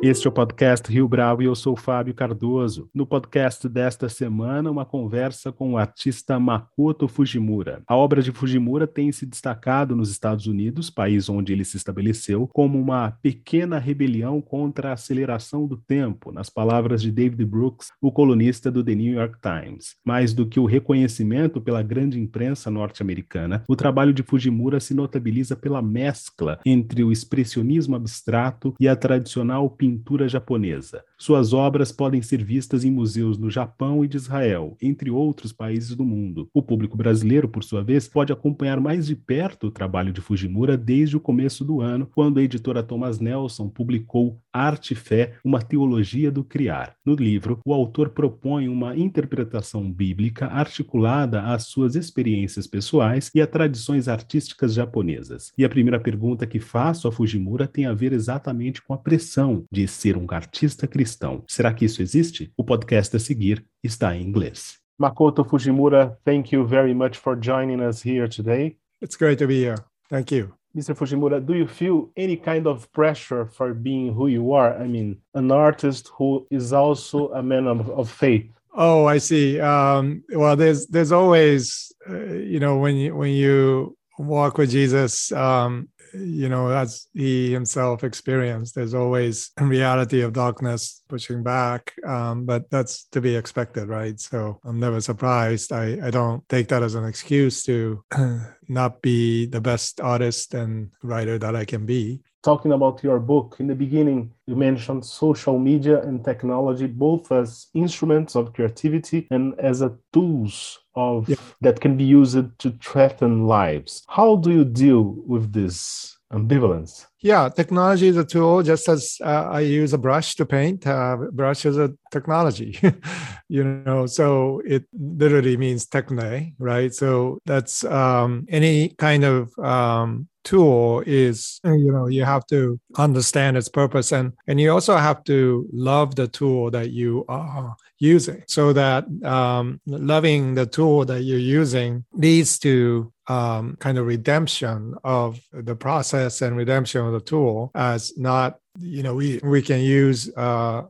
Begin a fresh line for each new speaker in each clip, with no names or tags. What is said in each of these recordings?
Este é o podcast Rio Bravo e eu sou Fábio Cardoso. No podcast desta semana, uma conversa com o artista Makoto Fujimura. A obra de Fujimura tem se destacado nos Estados Unidos, país onde ele se estabeleceu, como uma pequena rebelião contra a aceleração do tempo, nas palavras de David Brooks, o colunista do The New York Times. Mais do que o reconhecimento pela grande imprensa norte-americana, o trabalho de Fujimura se notabiliza pela mescla entre o expressionismo abstrato e a tradicional pintura pintura japonesa. Suas obras podem ser vistas em museus no Japão e de Israel, entre outros países do mundo. O público brasileiro, por sua vez, pode acompanhar mais de perto o trabalho de Fujimura desde o começo do ano, quando a editora Thomas Nelson publicou Arte e Fé, uma teologia do criar. No livro, o autor propõe uma interpretação bíblica articulada às suas experiências pessoais e a tradições artísticas japonesas. E a primeira pergunta que faço a Fujimura tem a ver exatamente com a pressão de ser um artista cristão. Será que isso existe? O podcast a seguir está em inglês. Makoto Fujimura, thank you very much for joining us here today.
It's great to be here. Thank you.
Mr. Fujimura, do you feel any kind of pressure for being who you are? I mean, an artist who is also a man of, of faith.
Oh, I see. Um, well, there's there's always, uh, you know, when you when you walk with Jesus, um, you know, as he himself experienced, there's always a reality of darkness pushing back. Um, but that's to be expected, right? So I'm never surprised. I, I don't take that as an excuse to not be the best artist and writer that I can be.
Talking about your book, in the beginning, you mentioned social media and technology both as instruments of creativity and as a tools of yeah. that can be used to threaten lives. How do you deal with this ambivalence?
Yeah, technology is a tool, just as uh, I use a brush to paint. Uh, brush is a technology, you know. So it literally means techne, right? So that's um, any kind of um, tool is you know you have to understand its purpose and and you also have to love the tool that you are using so that um, loving the tool that you're using leads to um, kind of redemption of the process and redemption of the tool as not you know we we can use uh,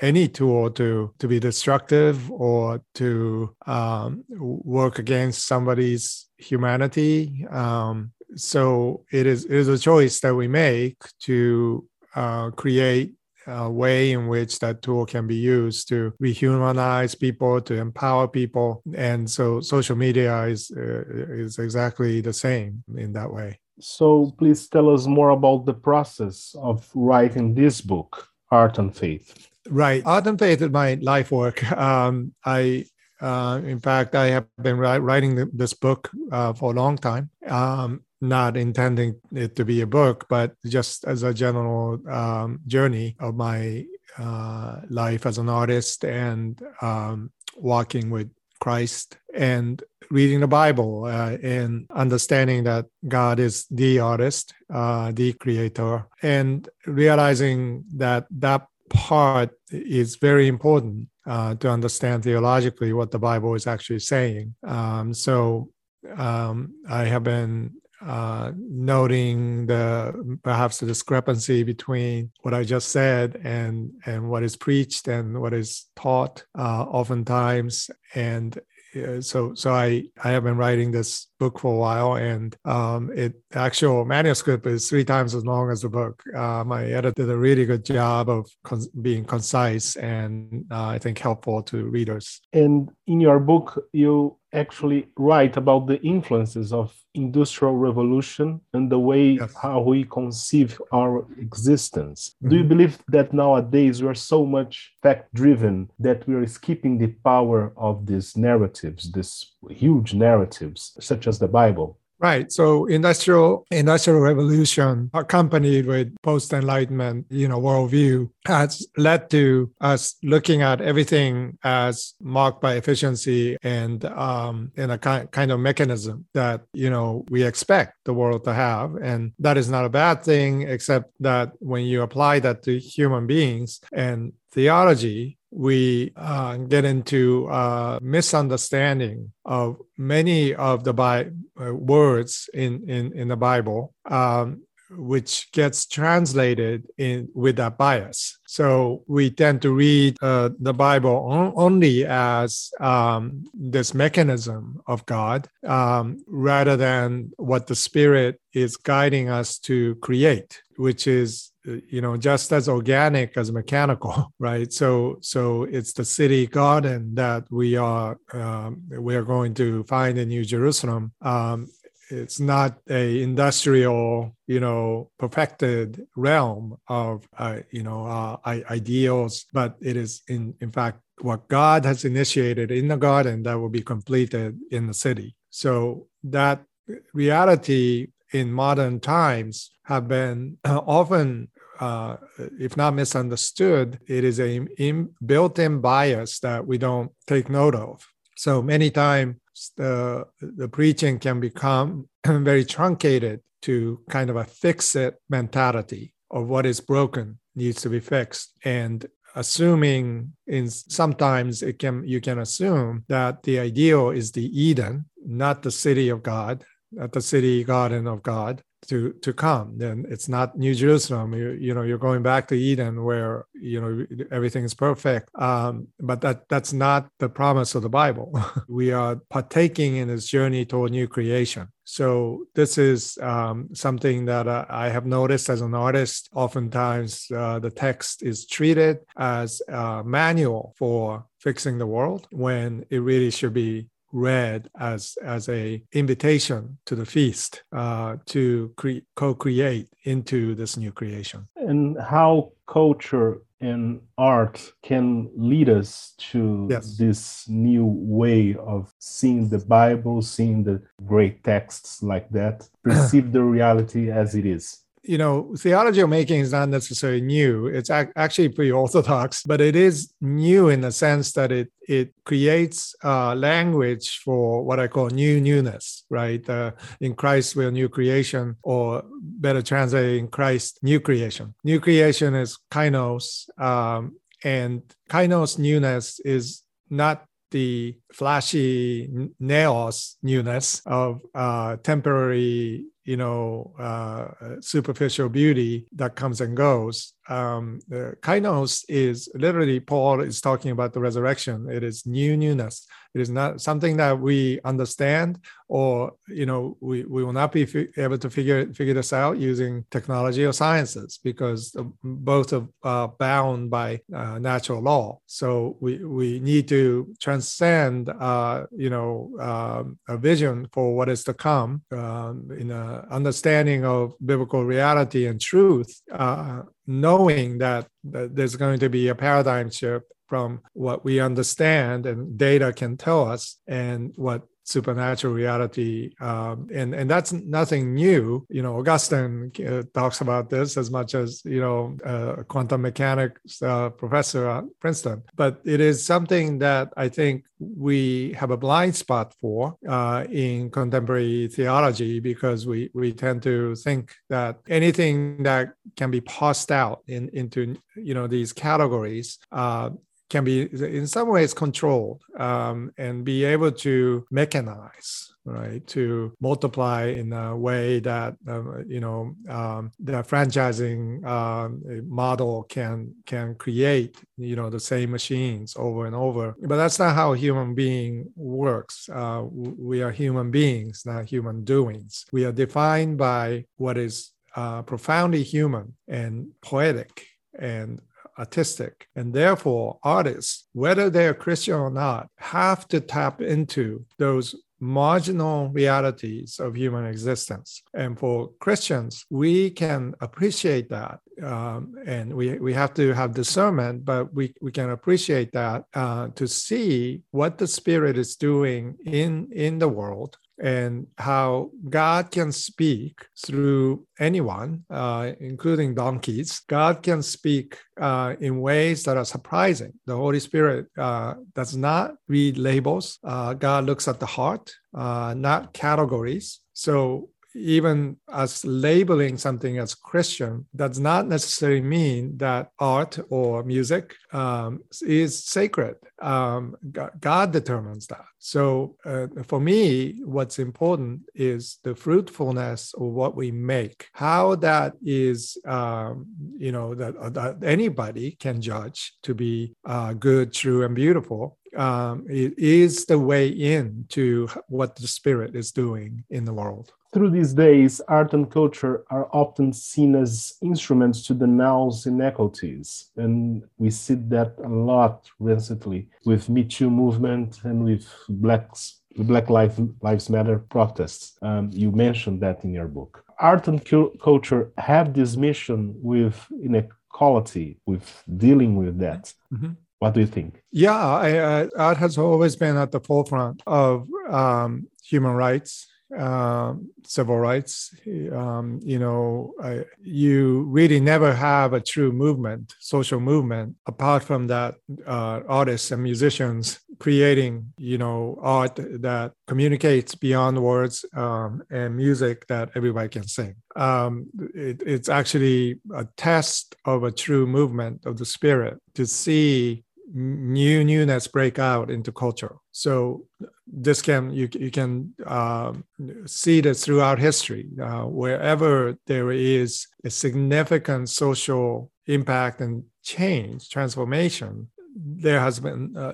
any tool to to be destructive or to um, work against somebody's humanity. Um, so it is it is a choice that we make to uh, create a way in which that tool can be used to rehumanize people, to empower people, and so social media is uh, is exactly the same in that way.
So please tell us more about the process of writing this book, Art and Faith.
Right, Art and Faith is my life work. Um, I uh, in fact, I have been writing this book uh, for a long time. Um, not intending it to be a book, but just as a general um, journey of my uh, life as an artist and um, walking with Christ and reading the Bible uh, and understanding that God is the artist, uh, the creator, and realizing that that part is very important uh, to understand theologically what the Bible is actually saying. Um, so um, I have been uh, noting the perhaps the discrepancy between what I just said and and what is preached and what is taught uh, oftentimes and uh, so so I I have been writing this book for a while, and um, it actual manuscript is three times as long as the book. Uh, my editor did a really good job of con- being concise and uh, I think helpful to readers.
And in your book, you actually write about the influences of industrial revolution and the way yes. how we conceive our existence mm-hmm. do you mm-hmm. believe that nowadays we are so much fact driven that we are skipping the power of these narratives these huge narratives such as the bible
Right. So industrial industrial revolution accompanied with post enlightenment, you know, worldview has led to us looking at everything as marked by efficiency and um, in a kind kind of mechanism that you know we expect the world to have, and that is not a bad thing, except that when you apply that to human beings and theology, we uh, get into uh, misunderstanding of many of the Bi- uh, words in, in, in the Bible. Um, which gets translated in with that bias. So we tend to read uh, the Bible on, only as um, this mechanism of God, um, rather than what the Spirit is guiding us to create, which is you know just as organic as mechanical right so so it's the city garden that we are um, we are going to find in new jerusalem um, it's not a industrial you know perfected realm of uh, you know uh, ideals but it is in in fact what god has initiated in the garden that will be completed in the city so that reality in modern times have been often uh, if not misunderstood, it is a in, built-in bias that we don't take note of. So many times the, the preaching can become very truncated to kind of a fix it mentality of what is broken needs to be fixed. And assuming in sometimes it can you can assume that the ideal is the Eden, not the city of God, not the city garden of God, to to come. Then it's not new jerusalem. You, you know you're going back to eden where you know everything is perfect. Um, but that that's not the promise of the bible. We are partaking in this journey toward new creation. So this is um, something that uh, i have noticed as an artist. Oftentimes uh, the text is treated as a manual for fixing the world when it really should be read as as a invitation to the feast uh, to cre- co-create into this new creation
and how culture and art can lead us to yes. this new way of seeing the bible seeing the great texts like that perceive the reality as it is
you know, theology of making is not necessarily new. It's ac- actually pretty orthodox, but it is new in the sense that it it creates uh, language for what I call new newness, right? Uh, in Christ, we're new creation, or better translated, in Christ, new creation. New creation is kainos, um, and kainos newness is not the flashy neos newness of uh, temporary you know, uh, superficial beauty that comes and goes. Um, kainos is literally Paul is talking about the resurrection. It is new newness. It is not something that we understand, or you know, we, we will not be able to figure figure this out using technology or sciences because both are bound by uh, natural law. So we we need to transcend, uh, you know, um, a vision for what is to come um, in a understanding of biblical reality and truth. Uh, knowing that, that there's going to be a paradigm shift from what we understand and data can tell us and what supernatural reality um, and and that's nothing new. You know augustine uh, talks about this as much as you know uh, quantum mechanics uh, professor at princeton. But it is something that i think we have a blind spot for uh, in contemporary theology because we we tend to think that anything that can be parsed out in, into you know these categories uh, can be in some ways controlled um, and be able to mechanize right to multiply in a way that uh, you know um, the franchising uh, model can can create you know the same machines over and over. But that's not how human being works. Uh, we are human beings not human doings. We are defined by what is uh, profoundly human and poetic and artistic. And therefore, artists, whether they're Christian or not, have to tap into those marginal realities of human existence. And for Christians, we can appreciate that. Um, and we, we have to have discernment, but we, we can appreciate that uh, to see what the Spirit is doing in, in the world and how God can speak through anyone, uh, including donkeys. God can speak uh, in ways that are surprising. The Holy Spirit uh, does not read labels. Uh, God looks at the heart, uh, not categories. So even as labeling something as Christian does not necessarily mean that art or music um, is sacred. Um, God determines that. So uh, for me, what's important is the fruitfulness of what we make. How that is, um, you know, that, uh, that, anybody can judge to be uh, good, true, and beautiful. Um, it is the way in to what the spirit is doing in the world
through these days, art and culture are often seen as instruments to denounce inequities. And we see that a lot recently with Me Too movement and with Blacks, Black Lives Matter protests. Um, you mentioned that in your book. Art and cu- culture have this mission with inequality, with dealing with that. Mm-hmm. What do you think?
Yeah, I, uh, art has always been at the forefront of um, human rights uh, civil rights. Um, you know, you really never have a true movement, social movement, apart from that uh, artists and musicians creating, you know, art that communicates beyond words um, and music that everybody can sing. Um, it, it's actually a test of a true movement of the spirit to see new newness break out into culture. So this can you you can um, see this throughout history. Uh, wherever there is a significant social impact and change, transformation, there has been uh,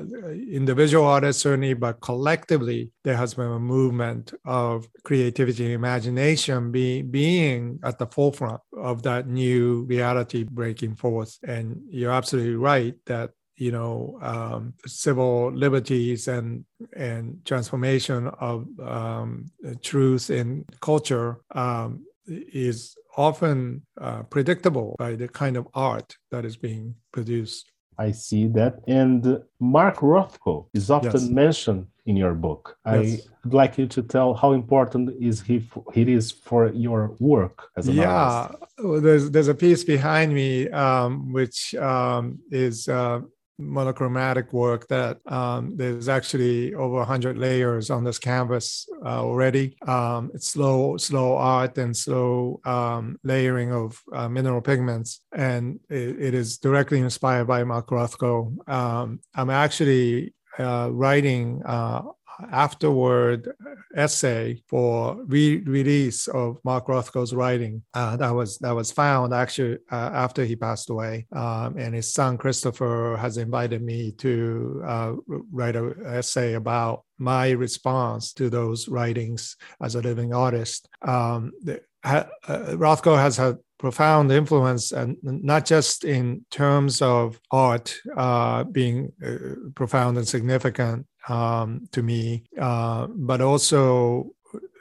individual artists certainly, but collectively there has been a movement of creativity and imagination be, being at the forefront of that new reality breaking forth. And you're absolutely right that you know um, civil liberties and and transformation of um, truth in culture um, is often uh, predictable by the kind of art that is being produced.
I see that. And Mark Rothko is often yes. mentioned in your book. Yes. I'd like you to tell how important is he it is for your work as an
yeah.
artist.
Yeah, there's there's a piece behind me um, which um, is uh, monochromatic work that um, there's actually over 100 layers on this canvas uh, already. Um, it's slow, slow art and slow um, layering of uh, mineral pigments, and it, it is directly inspired by Mark Rothko. Um, I'm actually uh, writing uh, afterward essay for re-release of Mark Rothko's writing uh, that was that was found actually uh, after he passed away, um, and his son Christopher has invited me to uh, write an essay about my response to those writings as a living artist. Um, the, uh, Rothko has had profound influence, and not just in terms of art uh, being uh, profound and significant um, to me, uh, but also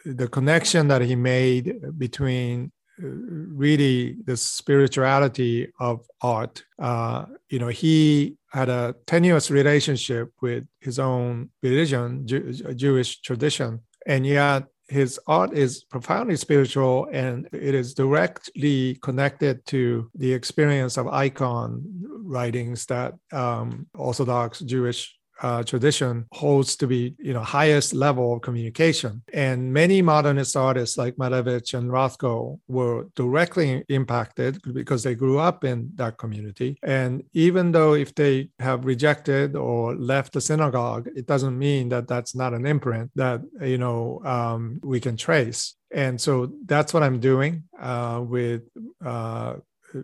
the connection that he made between uh, really the spirituality of art. Uh, you know, he had a tenuous relationship with his own religion, Jew- Jewish tradition, and yet his art is profoundly spiritual and it is directly connected to the experience of icon writings that um, Orthodox Jewish uh, tradition holds to be you know highest level of communication and many modernist artists like malevich and rothko were directly impacted because they grew up in that community and even though if they have rejected or left the synagogue it doesn't mean that that's not an imprint that you know um, we can trace and so that's what i'm doing uh, with uh,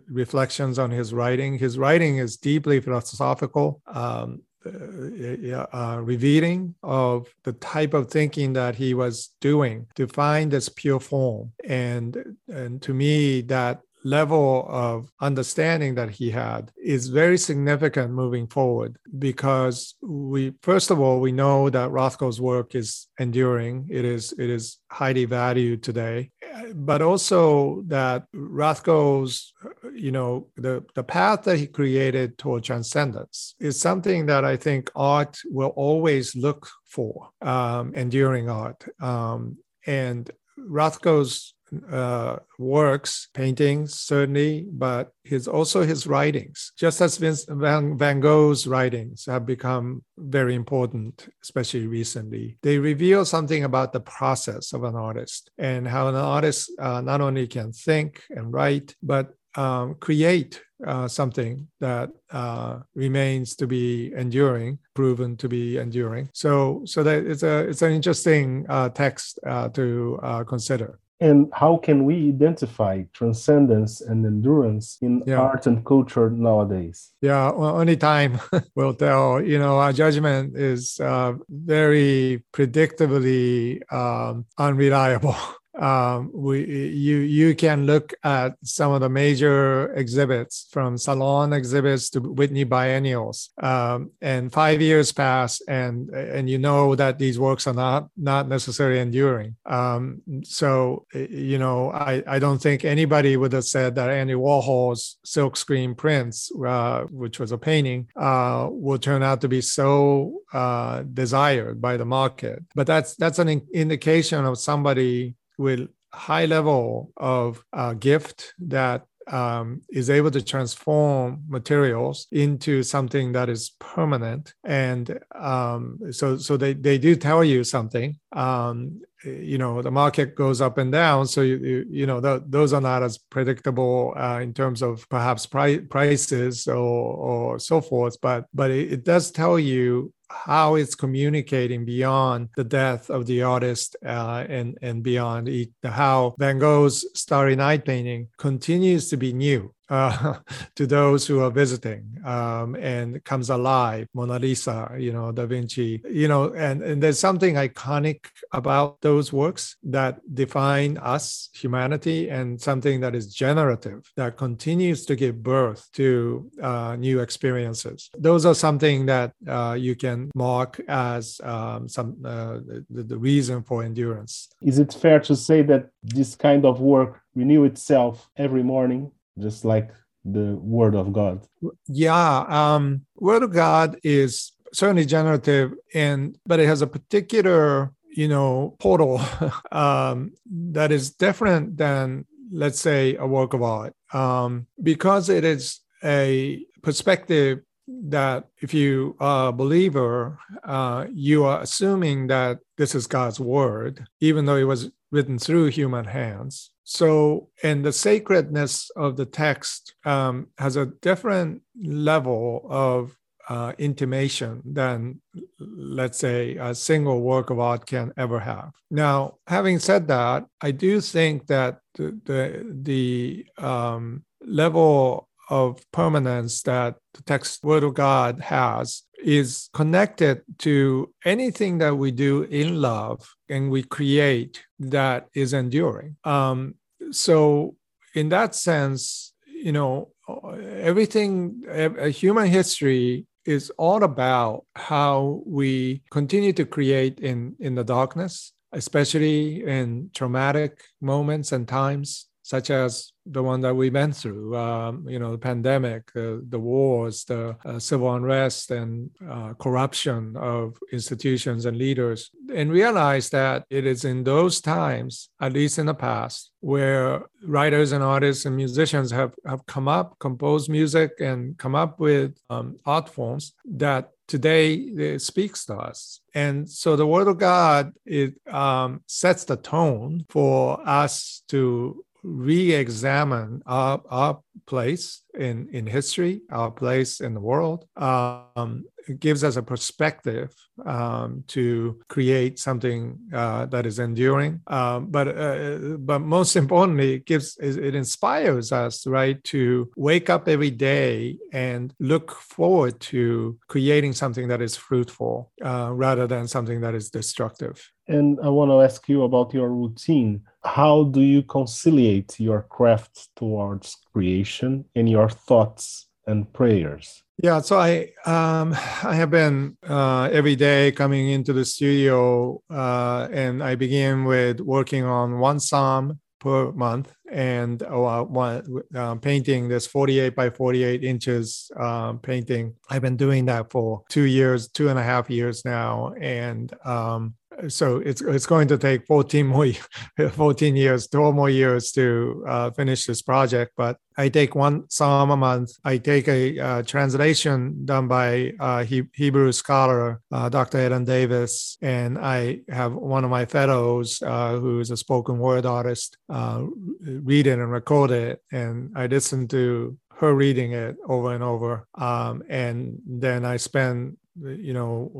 reflections on his writing. His writing is deeply philosophical. Um, uh, uh, revealing of the type of thinking that he was doing to find this pure form. And, and to me, that level of understanding that he had is very significant moving forward because we first of all we know that Rothko's work is enduring it is it is highly valued today but also that Rothko's you know the the path that he created toward transcendence is something that I think art will always look for um, enduring art um, and Rothko's uh, works, paintings certainly, but his also his writings. Just as Vince, Van, Van Gogh's writings have become very important, especially recently, they reveal something about the process of an artist and how an artist uh, not only can think and write, but um, create uh, something that uh, remains to be enduring, proven to be enduring. So, so that it's a it's an interesting uh, text uh, to uh, consider.
And how can we identify transcendence and endurance in
Yeah.
art and culture nowadays?
Yeah, well, only time will tell. You know, our judgment is uh, very predictably um, unreliable. Um, we you you can look at some of the major exhibits from salon exhibits to Whitney biennials, um, and five years pass, and and you know that these works are not not necessarily enduring. Um, so you know, I I don't think anybody would have said that Andy Warhol's silkscreen prints, uh, which was a painting, uh, will turn out to be so uh, desired by the market. But that's that's an in- indication of somebody with high level of uh, gift that um, is able to transform materials into something that is permanent. And um, so so they, they do tell you something um, you know the market goes up and down. So you you, you know th- those are not as predictable uh, in terms of perhaps pri- prices or or so forth. But but it, it does tell you how it's communicating beyond the death of the artist uh, and and beyond how Van Gogh's Starry Night painting continues to be new uh, to those who are visiting um, and comes alive. Mona Lisa, you know, Da Vinci, you know, and, and there's something iconic about those works that define us, humanity, and something that is generative that continues to give birth to uh, new experiences. Those are something that uh, you can mark as um, some uh, the, the reason for endurance.
Is it fair to say that this kind of work renew itself every morning, just like the Word of God?
Yeah, um, Word of God is certainly generative, and but it has a particular, you know, portal um, that is different than, let's say, a work of art, um, because it is a perspective that if you are a believer, uh, you are assuming that this is God's word, even though it was written through human hands. So, and the sacredness of the text um, has a different level of uh, intimation than, let's say, a single work of art can ever have. Now, having said that, I do think that the the, the um, level of permanence that the text word of God has is connected to anything that we do in love and we create that is enduring. Um, so, in that sense, you know, everything, a human history is all about how we continue to create in in the darkness, especially in traumatic moments and times such as the one that we went through, um, you know, the pandemic, uh, the wars, the uh, civil unrest, and uh, corruption of institutions and leaders, and realize that it is in those times, at least in the past, where writers and artists and musicians have, have come up, composed music, and come up with um, art forms that today it speaks to us. And so the word of god it um, sets the tone for us to re-examine our, our place in, in history, our place in the world. Um, it gives us a perspective um, to create something uh, that is enduring. Um, but uh, but most importantly, it gives it inspires us right to wake up every day and look forward to creating something that is fruitful uh, rather than something that is destructive.
And I want to ask you about your routine. How do you conciliate your craft towards creation and your thoughts and prayers?
Yeah, so I um, I have been uh, every day coming into the studio, uh, and I begin with working on one psalm per month and uh, one, uh, painting this 48 by 48 inches um, painting. I've been doing that for two years, two and a half years now, and um, so it's it's going to take 14 more 14 years 12 more years to uh, finish this project but i take one psalm a month. I take a uh, translation done by uh, he- hebrew scholar uh, dr ellen davis and i have one of my fellows uh, who's a spoken word artist uh, read it and record it and i listen to her reading it over and over. Um, and then i spend you know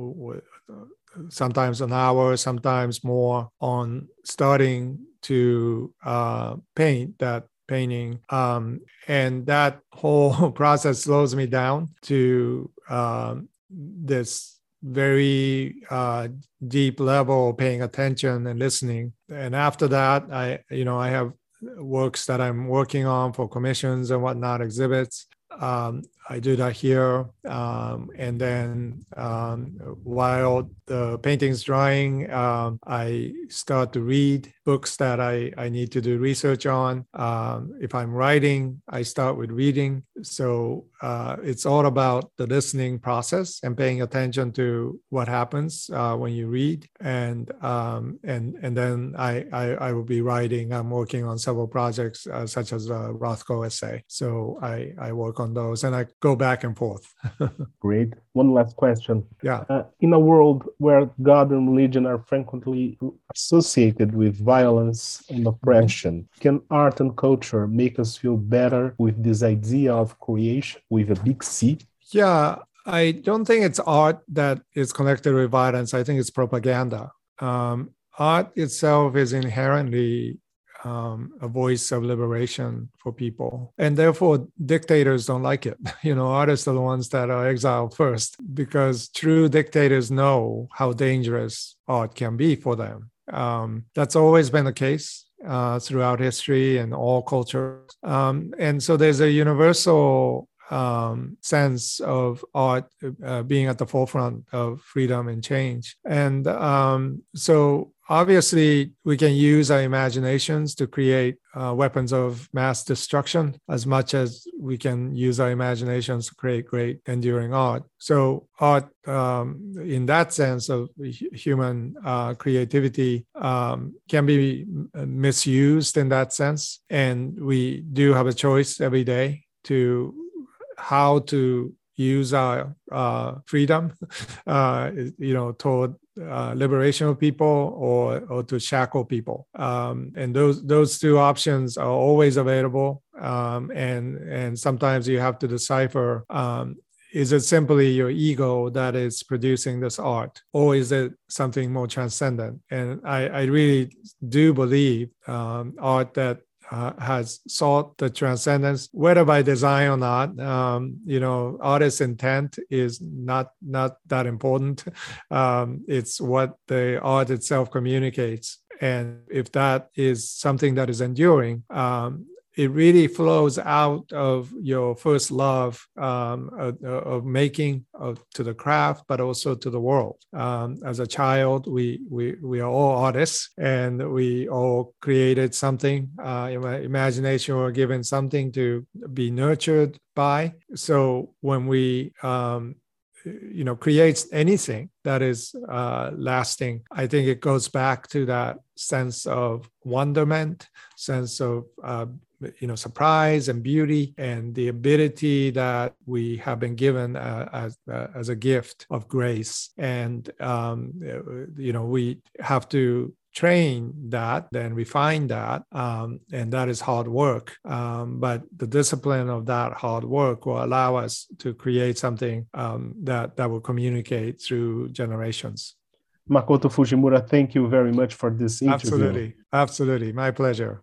sometimes an hour, sometimes more on starting to uh, paint that painting. Um, and that whole process slows me down to um, this very uh, deep level paying attention and listening. And after that, I, you know, I have works that I'm working on for commissions and whatnot, exhibits. Um, I do that here. Um, and then um, while the painting's drying, um, I start to read books that I, I need to do research on. Um, if I'm writing, I start with reading. So uh, it's all about the listening process and paying attention to what happens uh, when you read. And um, and and then I, I, I will be writing. I'm working on several projects uh, such as a Rothko essay. So I I work on those and I go back and forth.
Great. One last question.
Yeah.
Uh, in a world where God and religion are frequently associated with violence and oppression, can art and culture make us feel better with this idea of creation with a big C?
Yeah, I don't think it's art that is connected with violence. I think it's propaganda. Um, art itself is inherently um, a voice of liberation for people. And therefore, dictators don't like it. You know, artists are the ones that are exiled first because true dictators know how dangerous art can be for them. Um, that's always been the case. Uh, throughout history and all cultures. Um, and so there's a universal um, sense of art uh, being at the forefront of freedom and change. And um, so obviously we can use our imaginations to create uh, weapons of mass destruction as much as we can use our imaginations to create great enduring art. So art um, in that sense of human uh, creativity um, can be misused in that sense. And we do have a choice every day to how to use our uh, freedom, uh, you know, toward uh, liberation of people or or to shackle people. Um, and those those two options are always available. Um, and and sometimes you have to decipher. Um, is it simply your ego that is producing this art, or is it something more transcendent? And I, I really do believe um, art that uh, has sought the transcendence, whether by design or not. Um, you know, artist's intent is not not that important. Um, it's what the art itself communicates, and if that is something that is enduring, um, it really flows out of your first love um, of, of, making of, to the craft, but also to the world. Um, as a child, we, we, we are all artists and we all created something. Uh, imagination or given something to be nurtured by. So when we um, you know creates anything that is uh, lasting i think it goes back to that sense of wonderment sense of uh, you know surprise and beauty and the ability that we have been given uh, as uh, as a gift of grace and um, you know we have to train that, then refine that, um, and that is hard work. Um, but the discipline of that hard work will allow us to create something um, that that will communicate through generations.
Makoto Fujimura, thank you very much for this interview.
Absolutely, absolutely, my pleasure.